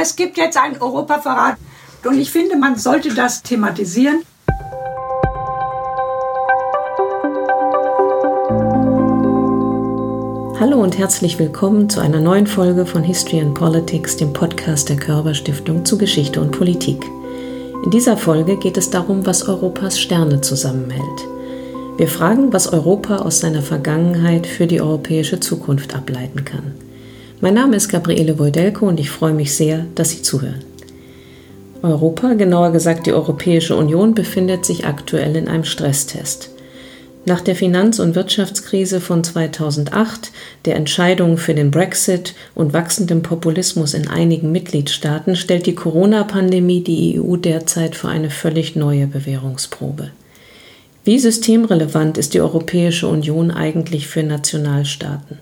Es gibt jetzt einen Europaverrat und ich finde, man sollte das thematisieren. Hallo und herzlich willkommen zu einer neuen Folge von History and Politics, dem Podcast der Körber Stiftung zu Geschichte und Politik. In dieser Folge geht es darum, was Europas Sterne zusammenhält. Wir fragen, was Europa aus seiner Vergangenheit für die europäische Zukunft ableiten kann. Mein Name ist Gabriele Wojdelko und ich freue mich sehr, dass Sie zuhören. Europa, genauer gesagt die Europäische Union, befindet sich aktuell in einem Stresstest. Nach der Finanz- und Wirtschaftskrise von 2008, der Entscheidung für den Brexit und wachsendem Populismus in einigen Mitgliedstaaten stellt die Corona-Pandemie die EU derzeit vor eine völlig neue Bewährungsprobe. Wie systemrelevant ist die Europäische Union eigentlich für Nationalstaaten?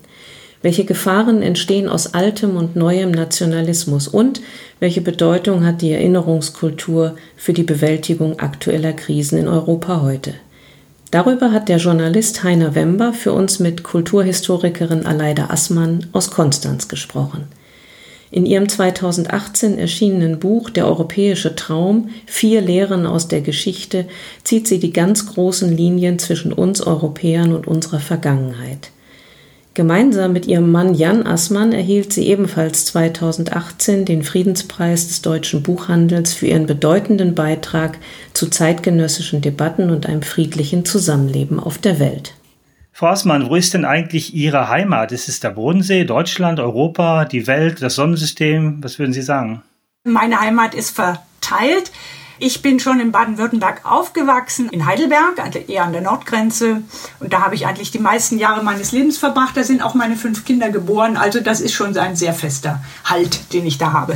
Welche Gefahren entstehen aus altem und neuem Nationalismus und welche Bedeutung hat die Erinnerungskultur für die Bewältigung aktueller Krisen in Europa heute? Darüber hat der Journalist Heiner Wember für uns mit Kulturhistorikerin Aleida Assmann aus Konstanz gesprochen. In ihrem 2018 erschienenen Buch Der europäische Traum, vier Lehren aus der Geschichte, zieht sie die ganz großen Linien zwischen uns Europäern und unserer Vergangenheit. Gemeinsam mit ihrem Mann Jan Assmann erhielt sie ebenfalls 2018 den Friedenspreis des deutschen Buchhandels für ihren bedeutenden Beitrag zu zeitgenössischen Debatten und einem friedlichen Zusammenleben auf der Welt. Frau Assmann, wo ist denn eigentlich Ihre Heimat? Ist es der Bodensee, Deutschland, Europa, die Welt, das Sonnensystem? Was würden Sie sagen? Meine Heimat ist verteilt. Ich bin schon in Baden-Württemberg aufgewachsen, in Heidelberg, also eher an der Nordgrenze. Und da habe ich eigentlich die meisten Jahre meines Lebens verbracht. Da sind auch meine fünf Kinder geboren. Also das ist schon ein sehr fester Halt, den ich da habe.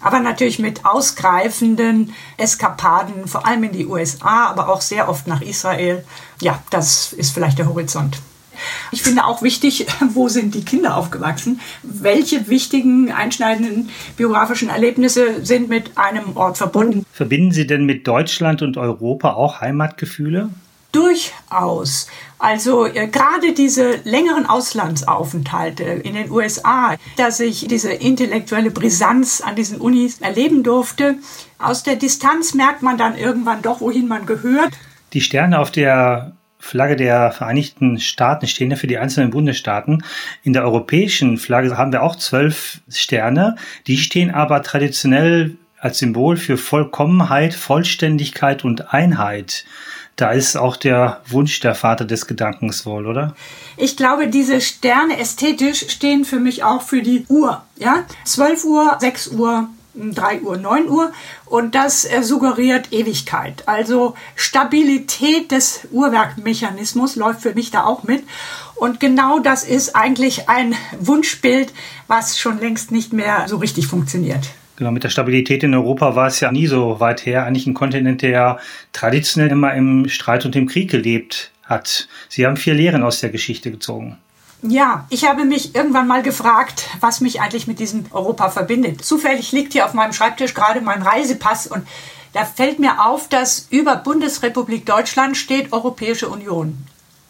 Aber natürlich mit ausgreifenden Eskapaden, vor allem in die USA, aber auch sehr oft nach Israel. Ja, das ist vielleicht der Horizont. Ich finde auch wichtig, wo sind die Kinder aufgewachsen? Welche wichtigen, einschneidenden biografischen Erlebnisse sind mit einem Ort verbunden? Verbinden Sie denn mit Deutschland und Europa auch Heimatgefühle? Durchaus. Also äh, gerade diese längeren Auslandsaufenthalte in den USA, dass ich diese intellektuelle Brisanz an diesen Unis erleben durfte, aus der Distanz merkt man dann irgendwann doch, wohin man gehört. Die Sterne auf der Flagge der Vereinigten Staaten stehen ja für die einzelnen Bundesstaaten. In der europäischen Flagge haben wir auch zwölf Sterne. Die stehen aber traditionell als Symbol für Vollkommenheit, Vollständigkeit und Einheit. Da ist auch der Wunsch der Vater des Gedankens wohl, oder? Ich glaube, diese Sterne ästhetisch stehen für mich auch für die Uhr. Ja, 12 Uhr, 6 Uhr, 3 Uhr, 9 Uhr und das äh, suggeriert Ewigkeit. Also Stabilität des Uhrwerkmechanismus läuft für mich da auch mit. Und genau das ist eigentlich ein Wunschbild, was schon längst nicht mehr so richtig funktioniert. Genau, mit der Stabilität in Europa war es ja nie so weit her. Eigentlich ein Kontinent, der traditionell immer im Streit und im Krieg gelebt hat. Sie haben vier Lehren aus der Geschichte gezogen. Ja, ich habe mich irgendwann mal gefragt, was mich eigentlich mit diesem Europa verbindet. Zufällig liegt hier auf meinem Schreibtisch gerade mein Reisepass und da fällt mir auf, dass über Bundesrepublik Deutschland steht Europäische Union.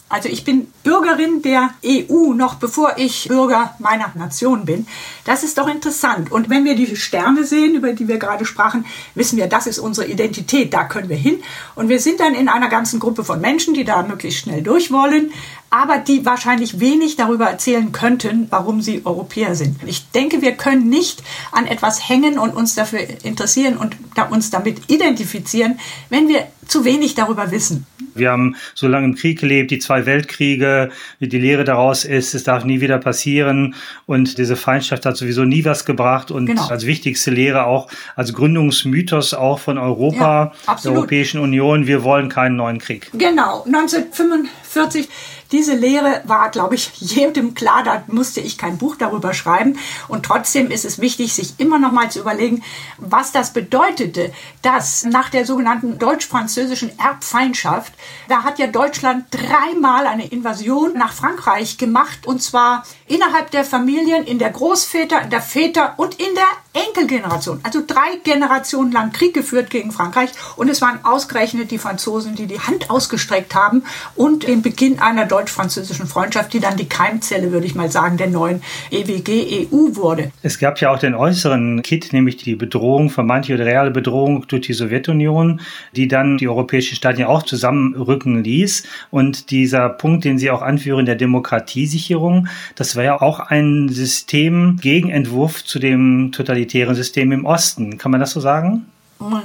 Also ich bin Bürgerin der EU noch bevor ich Bürger meiner Nation bin. Das ist doch interessant. Und wenn wir die Sterne sehen, über die wir gerade sprachen, wissen wir, das ist unsere Identität, da können wir hin. Und wir sind dann in einer ganzen Gruppe von Menschen, die da möglichst schnell durch wollen, aber die wahrscheinlich wenig darüber erzählen könnten, warum sie Europäer sind. Ich denke, wir können nicht an etwas hängen und uns dafür interessieren und uns damit identifizieren, wenn wir zu wenig darüber wissen. Wir haben so lange im Krieg gelebt, die zwei Weltkriege, die Lehre daraus ist, es darf nie wieder passieren und diese Feindschaft hat sowieso nie was gebracht und genau. als wichtigste Lehre auch, als Gründungsmythos auch von Europa, ja, der Europäischen Union, wir wollen keinen neuen Krieg. Genau, 1945 diese Lehre war, glaube ich, jedem klar, da musste ich kein Buch darüber schreiben. Und trotzdem ist es wichtig, sich immer noch mal zu überlegen, was das bedeutete, dass nach der sogenannten deutsch-französischen Erbfeindschaft, da hat ja Deutschland dreimal eine Invasion nach Frankreich gemacht, und zwar innerhalb der Familien, in der Großväter, in der Väter und in der Enkelgeneration. Also drei Generationen lang Krieg geführt gegen Frankreich. Und es waren ausgerechnet die Franzosen, die die Hand ausgestreckt haben und den Beginn einer deutsch-französischen Freundschaft, die dann die Keimzelle, würde ich mal sagen, der neuen EWG-EU wurde. Es gab ja auch den äußeren Kit, nämlich die Bedrohung, vermeintliche oder reale Bedrohung durch die Sowjetunion, die dann die europäischen Staaten ja auch zusammenrücken ließ. Und dieser Punkt, den Sie auch anführen, der Demokratiesicherung, das war ja auch ein System, Gegenentwurf zu dem totalitären System im Osten. Kann man das so sagen?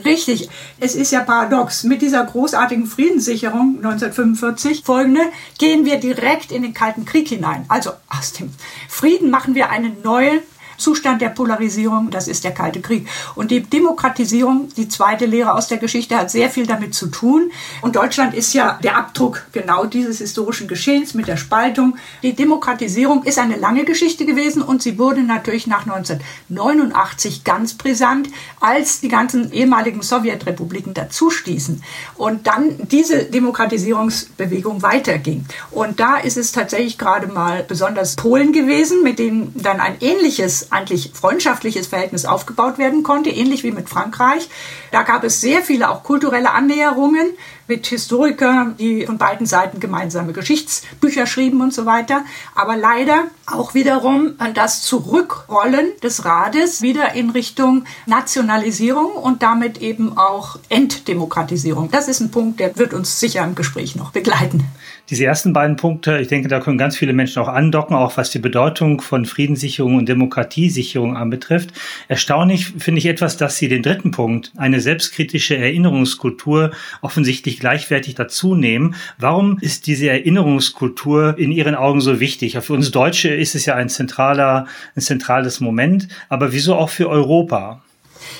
Richtig. Es ist ja paradox. Mit dieser großartigen Friedenssicherung 1945 folgende gehen wir direkt in den Kalten Krieg hinein. Also aus dem Frieden machen wir eine neue Zustand der Polarisierung, das ist der Kalte Krieg. Und die Demokratisierung, die zweite Lehre aus der Geschichte, hat sehr viel damit zu tun. Und Deutschland ist ja der Abdruck genau dieses historischen Geschehens mit der Spaltung. Die Demokratisierung ist eine lange Geschichte gewesen und sie wurde natürlich nach 1989 ganz brisant, als die ganzen ehemaligen Sowjetrepubliken dazustießen und dann diese Demokratisierungsbewegung weiterging. Und da ist es tatsächlich gerade mal besonders Polen gewesen, mit denen dann ein ähnliches eigentlich freundschaftliches Verhältnis aufgebaut werden konnte, ähnlich wie mit Frankreich. Da gab es sehr viele auch kulturelle Annäherungen mit Historikern, die von beiden Seiten gemeinsame Geschichtsbücher schrieben und so weiter. Aber leider auch wiederum das Zurückrollen des Rades wieder in Richtung Nationalisierung und damit eben auch Enddemokratisierung. Das ist ein Punkt, der wird uns sicher im Gespräch noch begleiten. Diese ersten beiden Punkte, ich denke, da können ganz viele Menschen auch andocken, auch was die Bedeutung von Friedenssicherung und Demokratiesicherung anbetrifft. Erstaunlich finde ich etwas, dass Sie den dritten Punkt, eine selbstkritische Erinnerungskultur, offensichtlich gleichwertig dazu nehmen. Warum ist diese Erinnerungskultur in Ihren Augen so wichtig? Für uns Deutsche ist es ja ein zentraler, ein zentrales Moment, aber wieso auch für Europa?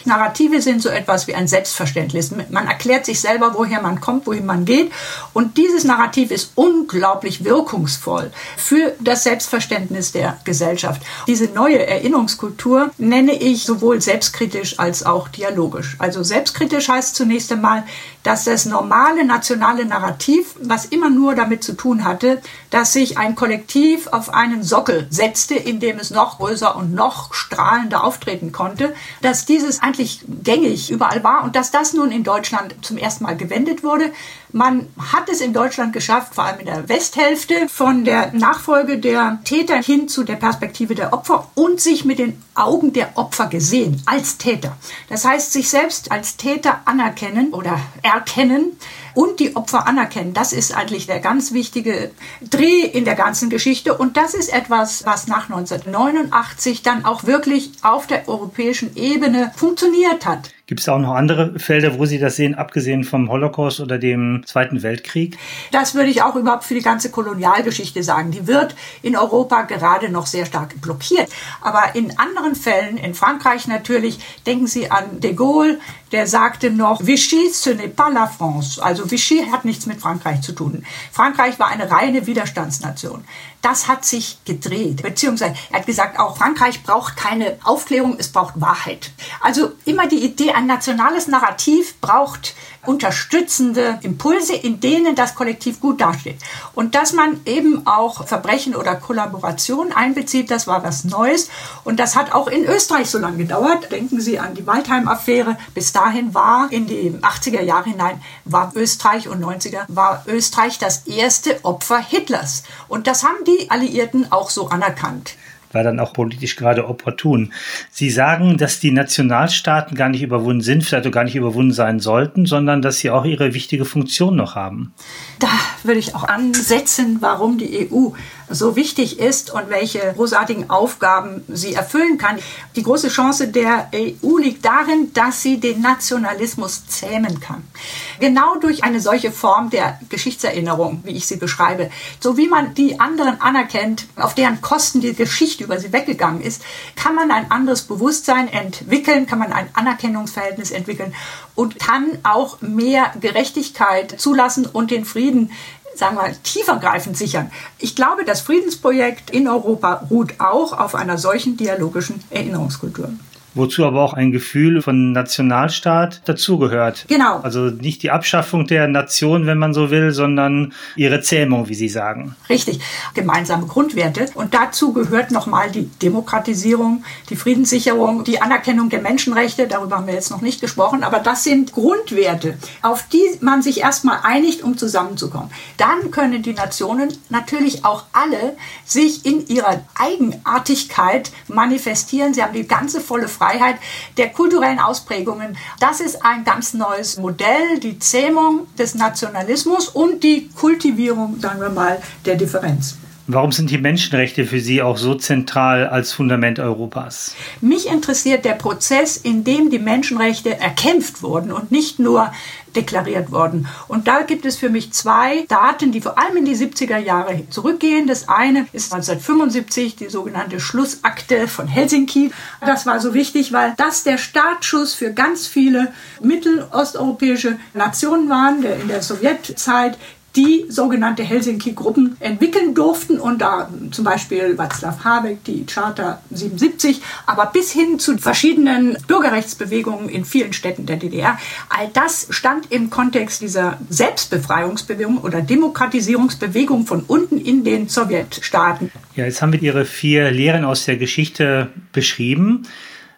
Narrative sind so etwas wie ein Selbstverständnis. Man erklärt sich selber, woher man kommt, wohin man geht. Und dieses Narrativ ist unglaublich wirkungsvoll für das Selbstverständnis der Gesellschaft. Diese neue Erinnerungskultur nenne ich sowohl selbstkritisch als auch dialogisch. Also selbstkritisch heißt zunächst einmal, dass das normale nationale Narrativ, was immer nur damit zu tun hatte, dass sich ein Kollektiv auf einen Sockel setzte, in dem es noch größer und noch strahlender auftreten konnte, dass dieses eigentlich gängig überall war und dass das nun in Deutschland zum ersten Mal gewendet wurde. Man hat es in Deutschland geschafft, vor allem in der Westhälfte, von der Nachfolge der Täter hin zu der Perspektive der Opfer und sich mit den Augen der Opfer gesehen als Täter. Das heißt, sich selbst als Täter anerkennen oder erkennen und die Opfer anerkennen. Das ist eigentlich der ganz wichtige Dreh in der ganzen Geschichte. Und das ist etwas, was nach 1989 dann auch wirklich auf der europäischen Ebene funktioniert hat. Gibt es auch noch andere Felder, wo Sie das sehen, abgesehen vom Holocaust oder dem Zweiten Weltkrieg? Das würde ich auch überhaupt für die ganze Kolonialgeschichte sagen. Die wird in Europa gerade noch sehr stark blockiert. Aber in anderen Fällen, in Frankreich natürlich, denken Sie an de Gaulle, der sagte noch, Vichy, ce n'est pas la France. Also Vichy hat nichts mit Frankreich zu tun. Frankreich war eine reine Widerstandsnation. Das hat sich gedreht. Beziehungsweise er hat gesagt, auch Frankreich braucht keine Aufklärung, es braucht Wahrheit. Also immer die Idee, ein nationales Narrativ braucht unterstützende Impulse, in denen das Kollektiv gut dasteht. Und dass man eben auch Verbrechen oder Kollaboration einbezieht, das war was Neues. Und das hat auch in Österreich so lange gedauert. Denken Sie an die Waldheim-Affäre. Bis dahin war in die 80er Jahre hinein, war Österreich und 90er, war Österreich das erste Opfer Hitlers. Und das haben die Alliierten auch so anerkannt war dann auch politisch gerade opportun. Sie sagen, dass die Nationalstaaten gar nicht überwunden sind, vielleicht auch gar nicht überwunden sein sollten, sondern dass sie auch ihre wichtige Funktion noch haben. Da würde ich auch ansetzen, warum die EU so wichtig ist und welche großartigen Aufgaben sie erfüllen kann. Die große Chance der EU liegt darin, dass sie den Nationalismus zähmen kann. Genau durch eine solche Form der Geschichtserinnerung, wie ich sie beschreibe, so wie man die anderen anerkennt, auf deren Kosten die Geschichte über sie weggegangen ist, kann man ein anderes Bewusstsein entwickeln, kann man ein Anerkennungsverhältnis entwickeln und kann auch mehr Gerechtigkeit zulassen und den Frieden sagen wir, tiefergreifend sichern. Ich glaube, das Friedensprojekt in Europa ruht auch auf einer solchen dialogischen Erinnerungskultur. Wozu aber auch ein Gefühl von Nationalstaat dazugehört. Genau. Also nicht die Abschaffung der Nation, wenn man so will, sondern ihre Zähmung, wie Sie sagen. Richtig. Gemeinsame Grundwerte. Und dazu gehört nochmal die Demokratisierung, die Friedenssicherung, die Anerkennung der Menschenrechte. Darüber haben wir jetzt noch nicht gesprochen. Aber das sind Grundwerte, auf die man sich erstmal einigt, um zusammenzukommen. Dann können die Nationen natürlich auch alle sich in ihrer Eigenartigkeit manifestieren. Sie haben die ganze volle Freiheit der kulturellen Ausprägungen. Das ist ein ganz neues Modell, die Zähmung des Nationalismus und die Kultivierung, sagen wir mal, der Differenz. Warum sind die Menschenrechte für Sie auch so zentral als Fundament Europas? Mich interessiert der Prozess, in dem die Menschenrechte erkämpft wurden und nicht nur deklariert worden. Und da gibt es für mich zwei Daten, die vor allem in die 70er Jahre zurückgehen. Das eine ist 1975 die sogenannte Schlussakte von Helsinki. Das war so wichtig, weil das der Startschuss für ganz viele mittelosteuropäische Nationen waren, in der Sowjetzeit die sogenannte Helsinki-Gruppen entwickeln durften und da zum Beispiel Václav Habeck, die Charta 77, aber bis hin zu verschiedenen Bürgerrechtsbewegungen in vielen Städten der DDR. All das stand im Kontext dieser Selbstbefreiungsbewegung oder Demokratisierungsbewegung von unten in den Sowjetstaaten. Ja, jetzt haben wir Ihre vier Lehren aus der Geschichte beschrieben.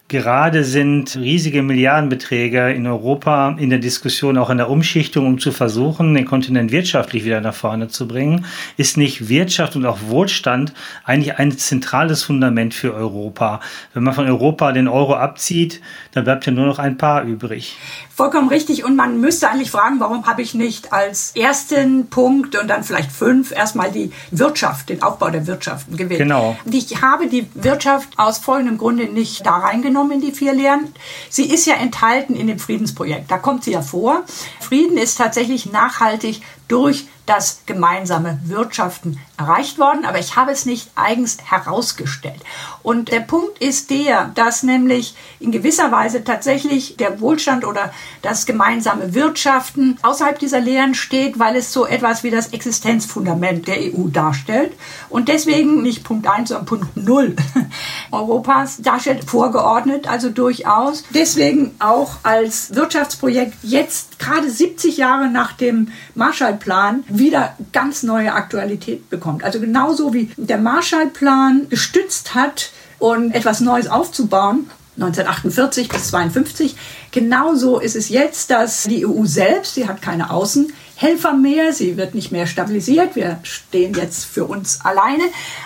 Gerade sind riesige Milliardenbeträge in Europa in der Diskussion, auch in der Umschichtung, um zu versuchen, den Kontinent wirtschaftlich wieder nach vorne zu bringen. Ist nicht Wirtschaft und auch Wohlstand eigentlich ein zentrales Fundament für Europa? Wenn man von Europa den Euro abzieht, dann bleibt ja nur noch ein paar übrig. Vollkommen richtig. Und man müsste eigentlich fragen, warum habe ich nicht als ersten Punkt und dann vielleicht fünf erstmal die Wirtschaft, den Aufbau der Wirtschaft gewählt. Genau. Ich habe die Wirtschaft aus folgendem Grunde nicht da reingenommen in die vier Lehren. Sie ist ja enthalten in dem Friedensprojekt. Da kommt sie ja vor. Frieden ist tatsächlich nachhaltig durch das gemeinsame Wirtschaften erreicht worden, aber ich habe es nicht eigens herausgestellt. Und der Punkt ist der, dass nämlich in gewisser Weise tatsächlich der Wohlstand oder das gemeinsame Wirtschaften außerhalb dieser Lehren steht, weil es so etwas wie das Existenzfundament der EU darstellt und deswegen nicht Punkt 1, sondern Punkt 0 Europas darstellt, vorgeordnet, also durchaus. Deswegen auch als Wirtschaftsprojekt jetzt gerade 70 Jahre nach dem Marshallplan wieder ganz neue Aktualität bekommt. Also genauso wie der Marshallplan gestützt hat, und etwas Neues aufzubauen, 1948 bis 52. Genauso ist es jetzt, dass die EU selbst, sie hat keine Außenhelfer mehr, sie wird nicht mehr stabilisiert, wir stehen jetzt für uns alleine,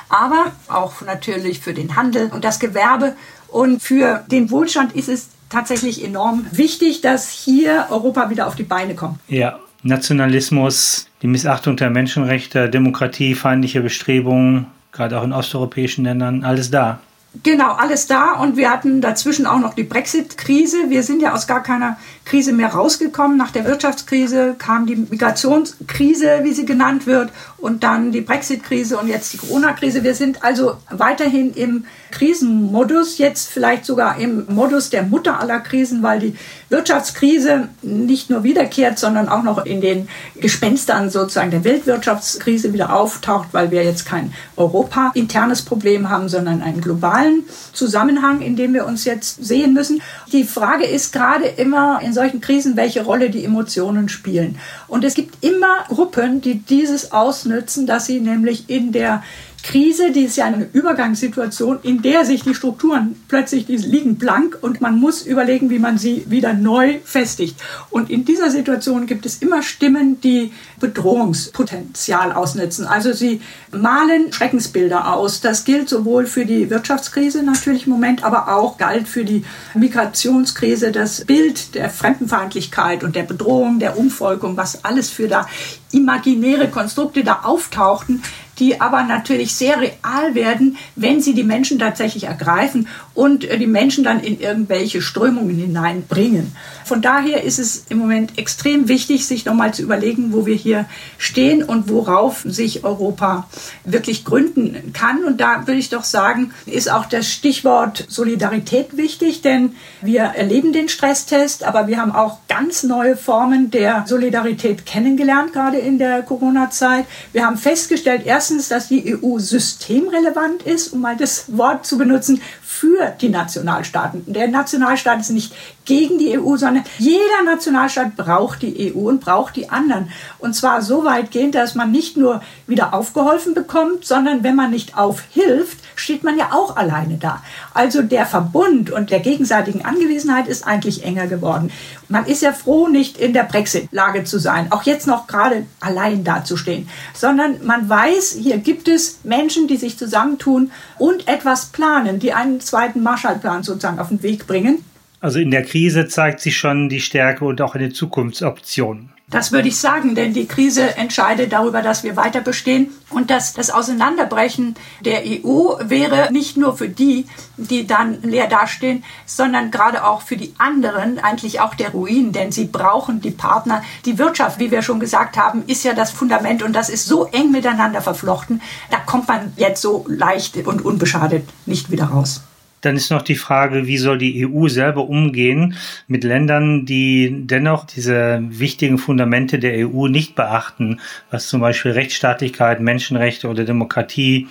aber auch natürlich für den Handel und das Gewerbe und für den Wohlstand ist es tatsächlich enorm wichtig, dass hier Europa wieder auf die Beine kommt. Ja, Nationalismus, die Missachtung der Menschenrechte, Demokratie, feindliche Bestrebungen, gerade auch in osteuropäischen Ländern, alles da. Genau, alles da. Und wir hatten dazwischen auch noch die Brexit-Krise. Wir sind ja aus gar keiner Krise mehr rausgekommen. Nach der Wirtschaftskrise kam die Migrationskrise, wie sie genannt wird, und dann die Brexit-Krise und jetzt die Corona-Krise. Wir sind also weiterhin im Krisenmodus, jetzt vielleicht sogar im Modus der Mutter aller Krisen, weil die Wirtschaftskrise nicht nur wiederkehrt, sondern auch noch in den Gespenstern sozusagen der Weltwirtschaftskrise wieder auftaucht, weil wir jetzt kein Europa-internes Problem haben, sondern einen globalen Zusammenhang, in dem wir uns jetzt sehen müssen. Die Frage ist gerade immer in solchen Krisen, welche Rolle die Emotionen spielen. Und es gibt immer Gruppen, die dieses ausnützen, dass sie nämlich in der Krise, die ist ja eine Übergangssituation, in der sich die Strukturen plötzlich die liegen blank und man muss überlegen, wie man sie wieder neu festigt. Und in dieser Situation gibt es immer Stimmen, die Bedrohungspotenzial ausnutzen. Also sie malen Schreckensbilder aus. Das gilt sowohl für die Wirtschaftskrise natürlich im Moment, aber auch galt für die Migrationskrise, das Bild der Fremdenfeindlichkeit und der Bedrohung, der Umvolkung, was alles für da imaginäre Konstrukte da auftauchten, die aber natürlich sehr real werden, wenn sie die Menschen tatsächlich ergreifen und äh, die Menschen dann in irgendwelche Strömungen hineinbringen. Von daher ist es im Moment extrem wichtig, sich nochmal zu überlegen, wo wir hier stehen und worauf sich Europa wirklich gründen kann. Und da würde ich doch sagen, ist auch das Stichwort Solidarität wichtig, denn wir erleben den Stresstest, aber wir haben auch ganz neue Formen der Solidarität kennengelernt, gerade in der Corona-Zeit. Wir haben festgestellt, erstens, dass die EU systemrelevant ist, um mal das Wort zu benutzen, für die Nationalstaaten. Der Nationalstaat ist nicht gegen die EU, sondern jeder Nationalstaat braucht die EU und braucht die anderen. Und zwar so weitgehend, dass man nicht nur wieder aufgeholfen bekommt, sondern wenn man nicht aufhilft, steht man ja auch alleine da. Also der Verbund und der gegenseitigen Angewiesenheit ist eigentlich enger geworden. Man ist ja froh, nicht in der Brexit-Lage zu sein, auch jetzt noch gerade allein dazustehen, sondern man weiß, hier gibt es Menschen, die sich zusammentun und etwas planen, die einen zweiten Marshallplan sozusagen auf den Weg bringen. Also in der Krise zeigt sich schon die Stärke und auch eine Zukunftsoption. Das würde ich sagen, denn die Krise entscheidet darüber, dass wir weiter bestehen und dass das Auseinanderbrechen der EU wäre nicht nur für die, die dann leer dastehen, sondern gerade auch für die anderen eigentlich auch der Ruin, denn sie brauchen die Partner. Die Wirtschaft, wie wir schon gesagt haben, ist ja das Fundament und das ist so eng miteinander verflochten, da kommt man jetzt so leicht und unbeschadet nicht wieder raus. Dann ist noch die Frage, wie soll die EU selber umgehen mit Ländern, die dennoch diese wichtigen Fundamente der EU nicht beachten, was zum Beispiel Rechtsstaatlichkeit, Menschenrechte oder Demokratie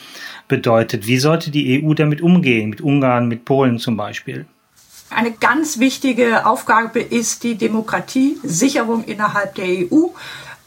bedeutet. Wie sollte die EU damit umgehen, mit Ungarn, mit Polen zum Beispiel? Eine ganz wichtige Aufgabe ist die Demokratiesicherung innerhalb der EU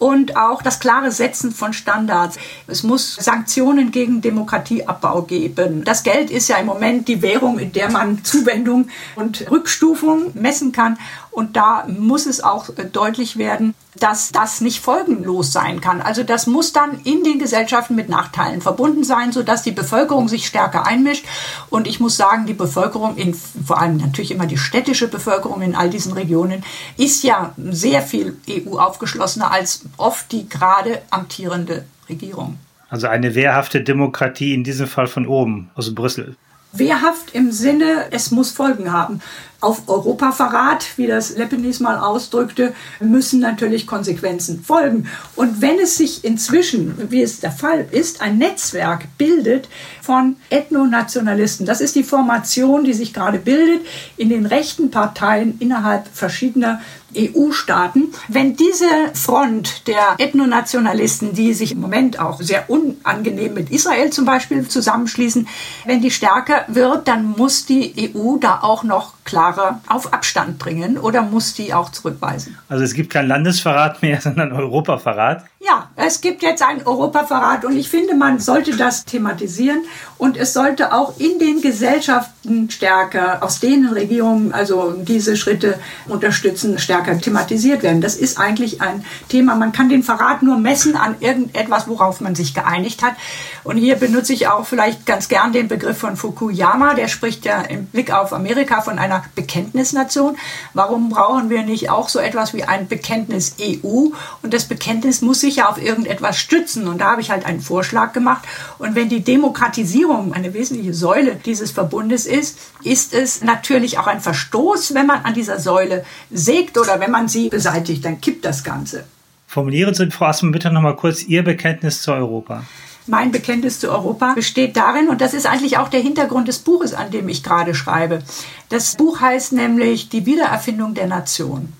und auch das klare Setzen von Standards. Es muss Sanktionen gegen Demokratieabbau geben. Das Geld ist ja im Moment die Währung, in der man Zuwendung und Rückstufung messen kann. Und da muss es auch deutlich werden, dass das nicht folgenlos sein kann. Also das muss dann in den Gesellschaften mit Nachteilen verbunden sein, sodass die Bevölkerung sich stärker einmischt. Und ich muss sagen, die Bevölkerung, in, vor allem natürlich immer die städtische Bevölkerung in all diesen Regionen, ist ja sehr viel EU aufgeschlossener als oft die gerade amtierende Regierung. Also eine wehrhafte Demokratie in diesem Fall von oben aus Brüssel. Wehrhaft im Sinne, es muss Folgen haben auf Europaverrat, wie das Leppenis mal ausdrückte, müssen natürlich Konsequenzen folgen. Und wenn es sich inzwischen, wie es der Fall ist, ein Netzwerk bildet von Ethnonationalisten, das ist die Formation, die sich gerade bildet in den rechten Parteien innerhalb verschiedener EU-Staaten. Wenn diese Front der Ethnonationalisten, die sich im Moment auch sehr unangenehm mit Israel zum Beispiel zusammenschließen, wenn die stärker wird, dann muss die EU da auch noch klarer auf Abstand bringen oder muss die auch zurückweisen? Also es gibt kein Landesverrat mehr, sondern Europaverrat. Ja, es gibt jetzt einen Europaverrat und ich finde, man sollte das thematisieren und es sollte auch in den Gesellschaften stärker, aus denen Regierungen also diese Schritte unterstützen, stärker thematisiert werden. Das ist eigentlich ein Thema. Man kann den Verrat nur messen an irgendetwas, worauf man sich geeinigt hat. Und hier benutze ich auch vielleicht ganz gern den Begriff von Fukuyama. Der spricht ja im Blick auf Amerika von einer Bekenntnisnation. Warum brauchen wir nicht auch so etwas wie ein Bekenntnis EU? Und das Bekenntnis muss sich ja auf irgendetwas stützen. Und da habe ich halt einen Vorschlag gemacht. Und wenn die Demokratisierung eine wesentliche Säule dieses Verbundes ist, ist es natürlich auch ein Verstoß, wenn man an dieser Säule sägt oder wenn man sie beseitigt, dann kippt das Ganze. Formulieren Sie, Frau Assmann, bitte noch mal kurz Ihr Bekenntnis zu Europa. Mein Bekenntnis zu Europa besteht darin, und das ist eigentlich auch der Hintergrund des Buches, an dem ich gerade schreibe. Das Buch heißt nämlich Die Wiedererfindung der Nation.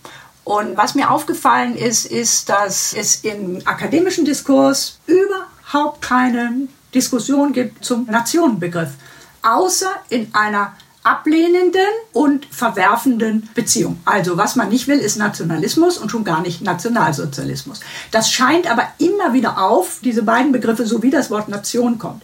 Und was mir aufgefallen ist, ist, dass es im akademischen Diskurs überhaupt keine Diskussion gibt zum Nationenbegriff, außer in einer ablehnenden und verwerfenden Beziehung. Also was man nicht will, ist Nationalismus und schon gar nicht Nationalsozialismus. Das scheint aber immer wieder auf, diese beiden Begriffe, so wie das Wort Nation kommt.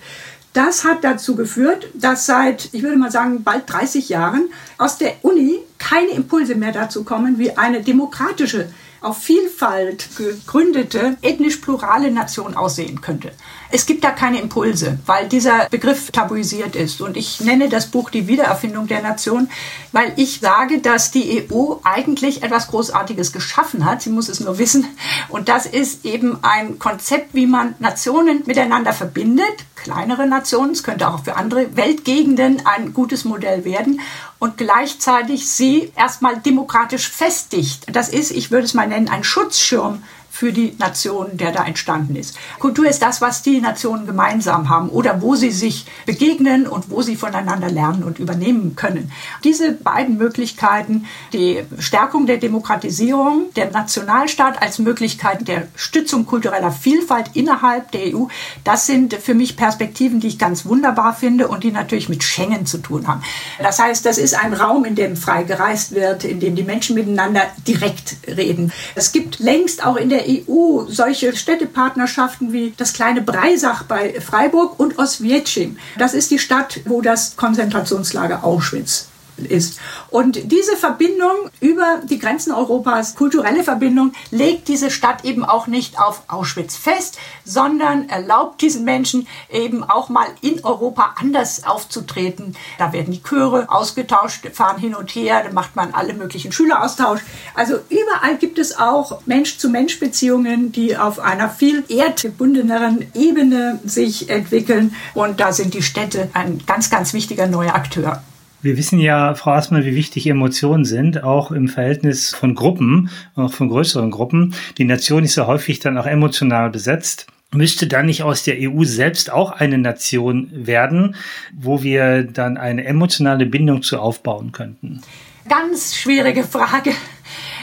Das hat dazu geführt, dass seit, ich würde mal sagen, bald 30 Jahren aus der Uni keine Impulse mehr dazu kommen, wie eine demokratische auf Vielfalt gegründete, ethnisch plurale Nation aussehen könnte. Es gibt da keine Impulse, weil dieser Begriff tabuisiert ist. Und ich nenne das Buch die Wiedererfindung der Nation, weil ich sage, dass die EU eigentlich etwas Großartiges geschaffen hat. Sie muss es nur wissen. Und das ist eben ein Konzept, wie man Nationen miteinander verbindet. Kleinere Nationen, es könnte auch für andere Weltgegenden ein gutes Modell werden und gleichzeitig sie erstmal demokratisch festigt. Das ist, ich würde es mal nennen, ein Schutzschirm für die Nation, der da entstanden ist. Kultur ist das, was die Nationen gemeinsam haben oder wo sie sich begegnen und wo sie voneinander lernen und übernehmen können. Diese beiden Möglichkeiten, die Stärkung der Demokratisierung, der Nationalstaat als Möglichkeit der Stützung kultureller Vielfalt innerhalb der EU, das sind für mich Perspektiven, die ich ganz wunderbar finde und die natürlich mit Schengen zu tun haben. Das heißt, das ist ein Raum, in dem frei gereist wird, in dem die Menschen miteinander direkt reden. Es gibt längst auch in der EU solche Städtepartnerschaften wie das kleine Breisach bei Freiburg und Oswiecim. Das ist die Stadt, wo das Konzentrationslager Auschwitz ist. Und diese Verbindung über die Grenzen Europas, kulturelle Verbindung, legt diese Stadt eben auch nicht auf Auschwitz fest, sondern erlaubt diesen Menschen eben auch mal in Europa anders aufzutreten. Da werden die Chöre ausgetauscht, fahren hin und her, da macht man alle möglichen Schüleraustausch. Also überall gibt es auch Mensch-zu-Mensch-Beziehungen, die auf einer viel erdgebundeneren Ebene sich entwickeln. Und da sind die Städte ein ganz, ganz wichtiger neuer Akteur. Wir wissen ja, Frau Asmann, wie wichtig Emotionen sind, auch im Verhältnis von Gruppen, auch von größeren Gruppen. Die Nation ist ja häufig dann auch emotional besetzt. Müsste dann nicht aus der EU selbst auch eine Nation werden, wo wir dann eine emotionale Bindung zu aufbauen könnten? Ganz schwierige Frage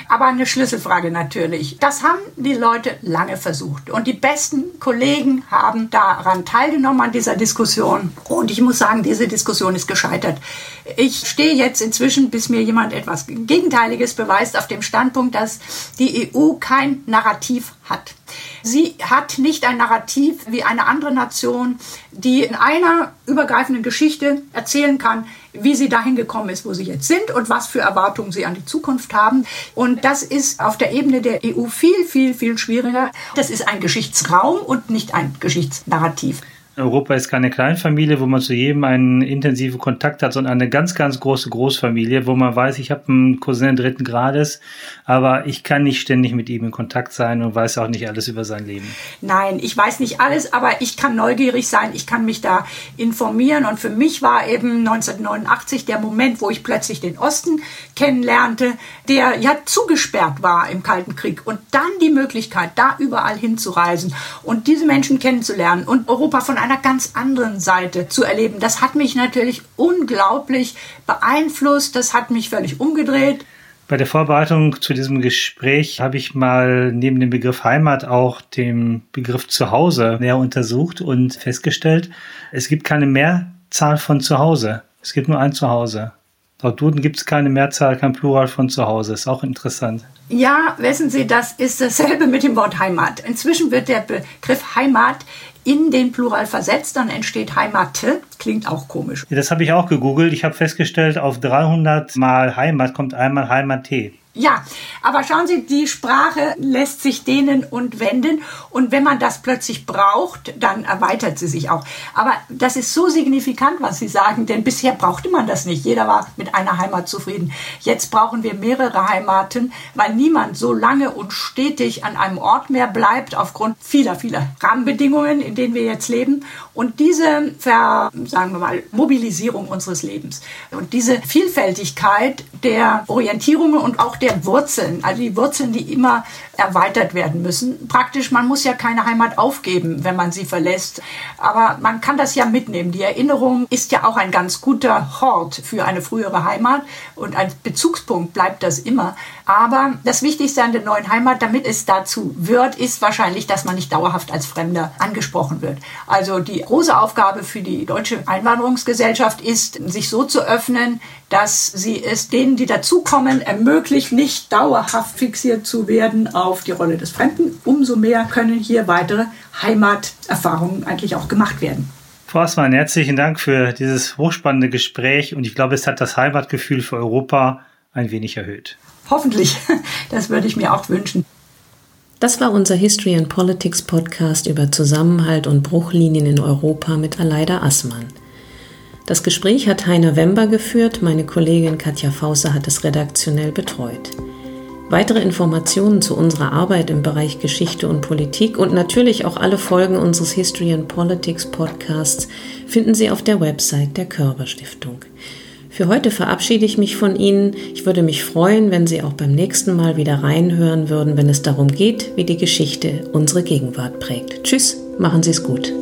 aber eine Schlüsselfrage natürlich. Das haben die Leute lange versucht. Und die besten Kollegen haben daran teilgenommen an dieser Diskussion. Und ich muss sagen, diese Diskussion ist gescheitert. Ich stehe jetzt inzwischen, bis mir jemand etwas Gegenteiliges beweist, auf dem Standpunkt, dass die EU kein Narrativ hat. Sie hat nicht ein Narrativ wie eine andere Nation, die in einer übergreifenden Geschichte erzählen kann, wie sie dahin gekommen ist, wo sie jetzt sind und was für Erwartungen sie an die Zukunft haben. Und das ist auf der Ebene der EU viel, viel, viel schwieriger. Das ist ein Geschichtsraum und nicht ein Geschichtsnarrativ. Europa ist keine Kleinfamilie, wo man zu jedem einen intensiven Kontakt hat, sondern eine ganz, ganz große Großfamilie, wo man weiß, ich habe einen Cousin dritten Grades, aber ich kann nicht ständig mit ihm in Kontakt sein und weiß auch nicht alles über sein Leben. Nein, ich weiß nicht alles, aber ich kann neugierig sein, ich kann mich da informieren und für mich war eben 1989 der Moment, wo ich plötzlich den Osten kennenlernte, der ja zugesperrt war im Kalten Krieg und dann die Möglichkeit, da überall hinzureisen und diese Menschen kennenzulernen und Europa von einer ganz anderen Seite zu erleben. Das hat mich natürlich unglaublich beeinflusst, das hat mich völlig umgedreht. Bei der Vorbereitung zu diesem Gespräch habe ich mal neben dem Begriff Heimat auch den Begriff Zuhause näher untersucht und festgestellt, es gibt keine Mehrzahl von Zuhause. Es gibt nur ein Zuhause. Laut Duden gibt es keine Mehrzahl, kein Plural von Zuhause. Ist auch interessant. Ja, wissen Sie, das ist dasselbe mit dem Wort Heimat. Inzwischen wird der Begriff Heimat in den Plural versetzt, dann entsteht Heimate. Klingt auch komisch. Das habe ich auch gegoogelt. Ich habe festgestellt, auf 300 mal Heimat kommt einmal Heimat-T. Ja, aber schauen Sie, die Sprache lässt sich dehnen und wenden und wenn man das plötzlich braucht, dann erweitert sie sich auch. Aber das ist so signifikant, was Sie sagen, denn bisher brauchte man das nicht. Jeder war mit einer Heimat zufrieden. Jetzt brauchen wir mehrere Heimaten, weil niemand so lange und stetig an einem Ort mehr bleibt aufgrund vieler, vieler Rahmenbedingungen, in denen wir jetzt leben. Und diese, Ver, sagen wir mal, Mobilisierung unseres Lebens und diese Vielfältigkeit der Orientierungen und auch der Wurzeln, also die Wurzeln, die immer erweitert werden müssen. Praktisch, man muss ja keine Heimat aufgeben, wenn man sie verlässt. Aber man kann das ja mitnehmen. Die Erinnerung ist ja auch ein ganz guter Hort für eine frühere Heimat und ein Bezugspunkt bleibt das immer. Aber das Wichtigste an der neuen Heimat, damit es dazu wird, ist wahrscheinlich, dass man nicht dauerhaft als Fremder angesprochen wird. Also die große Aufgabe für die deutsche Einwanderungsgesellschaft ist, sich so zu öffnen, dass sie es denen, die dazukommen, ermöglicht, nicht dauerhaft fixiert zu werden auf die Rolle des Fremden. Umso mehr können hier weitere Heimaterfahrungen eigentlich auch gemacht werden. Frau Assmann, herzlichen Dank für dieses hochspannende Gespräch und ich glaube, es hat das Heimatgefühl für Europa ein wenig erhöht. Hoffentlich, das würde ich mir auch wünschen. Das war unser History and Politics Podcast über Zusammenhalt und Bruchlinien in Europa mit Aleida Assmann. Das Gespräch hat Heiner Wember geführt, meine Kollegin Katja Fauser hat es redaktionell betreut. Weitere Informationen zu unserer Arbeit im Bereich Geschichte und Politik und natürlich auch alle Folgen unseres History and Politics Podcasts finden Sie auf der Website der Körber Stiftung. Für heute verabschiede ich mich von Ihnen. Ich würde mich freuen, wenn Sie auch beim nächsten Mal wieder reinhören würden, wenn es darum geht, wie die Geschichte unsere Gegenwart prägt. Tschüss, machen Sie es gut.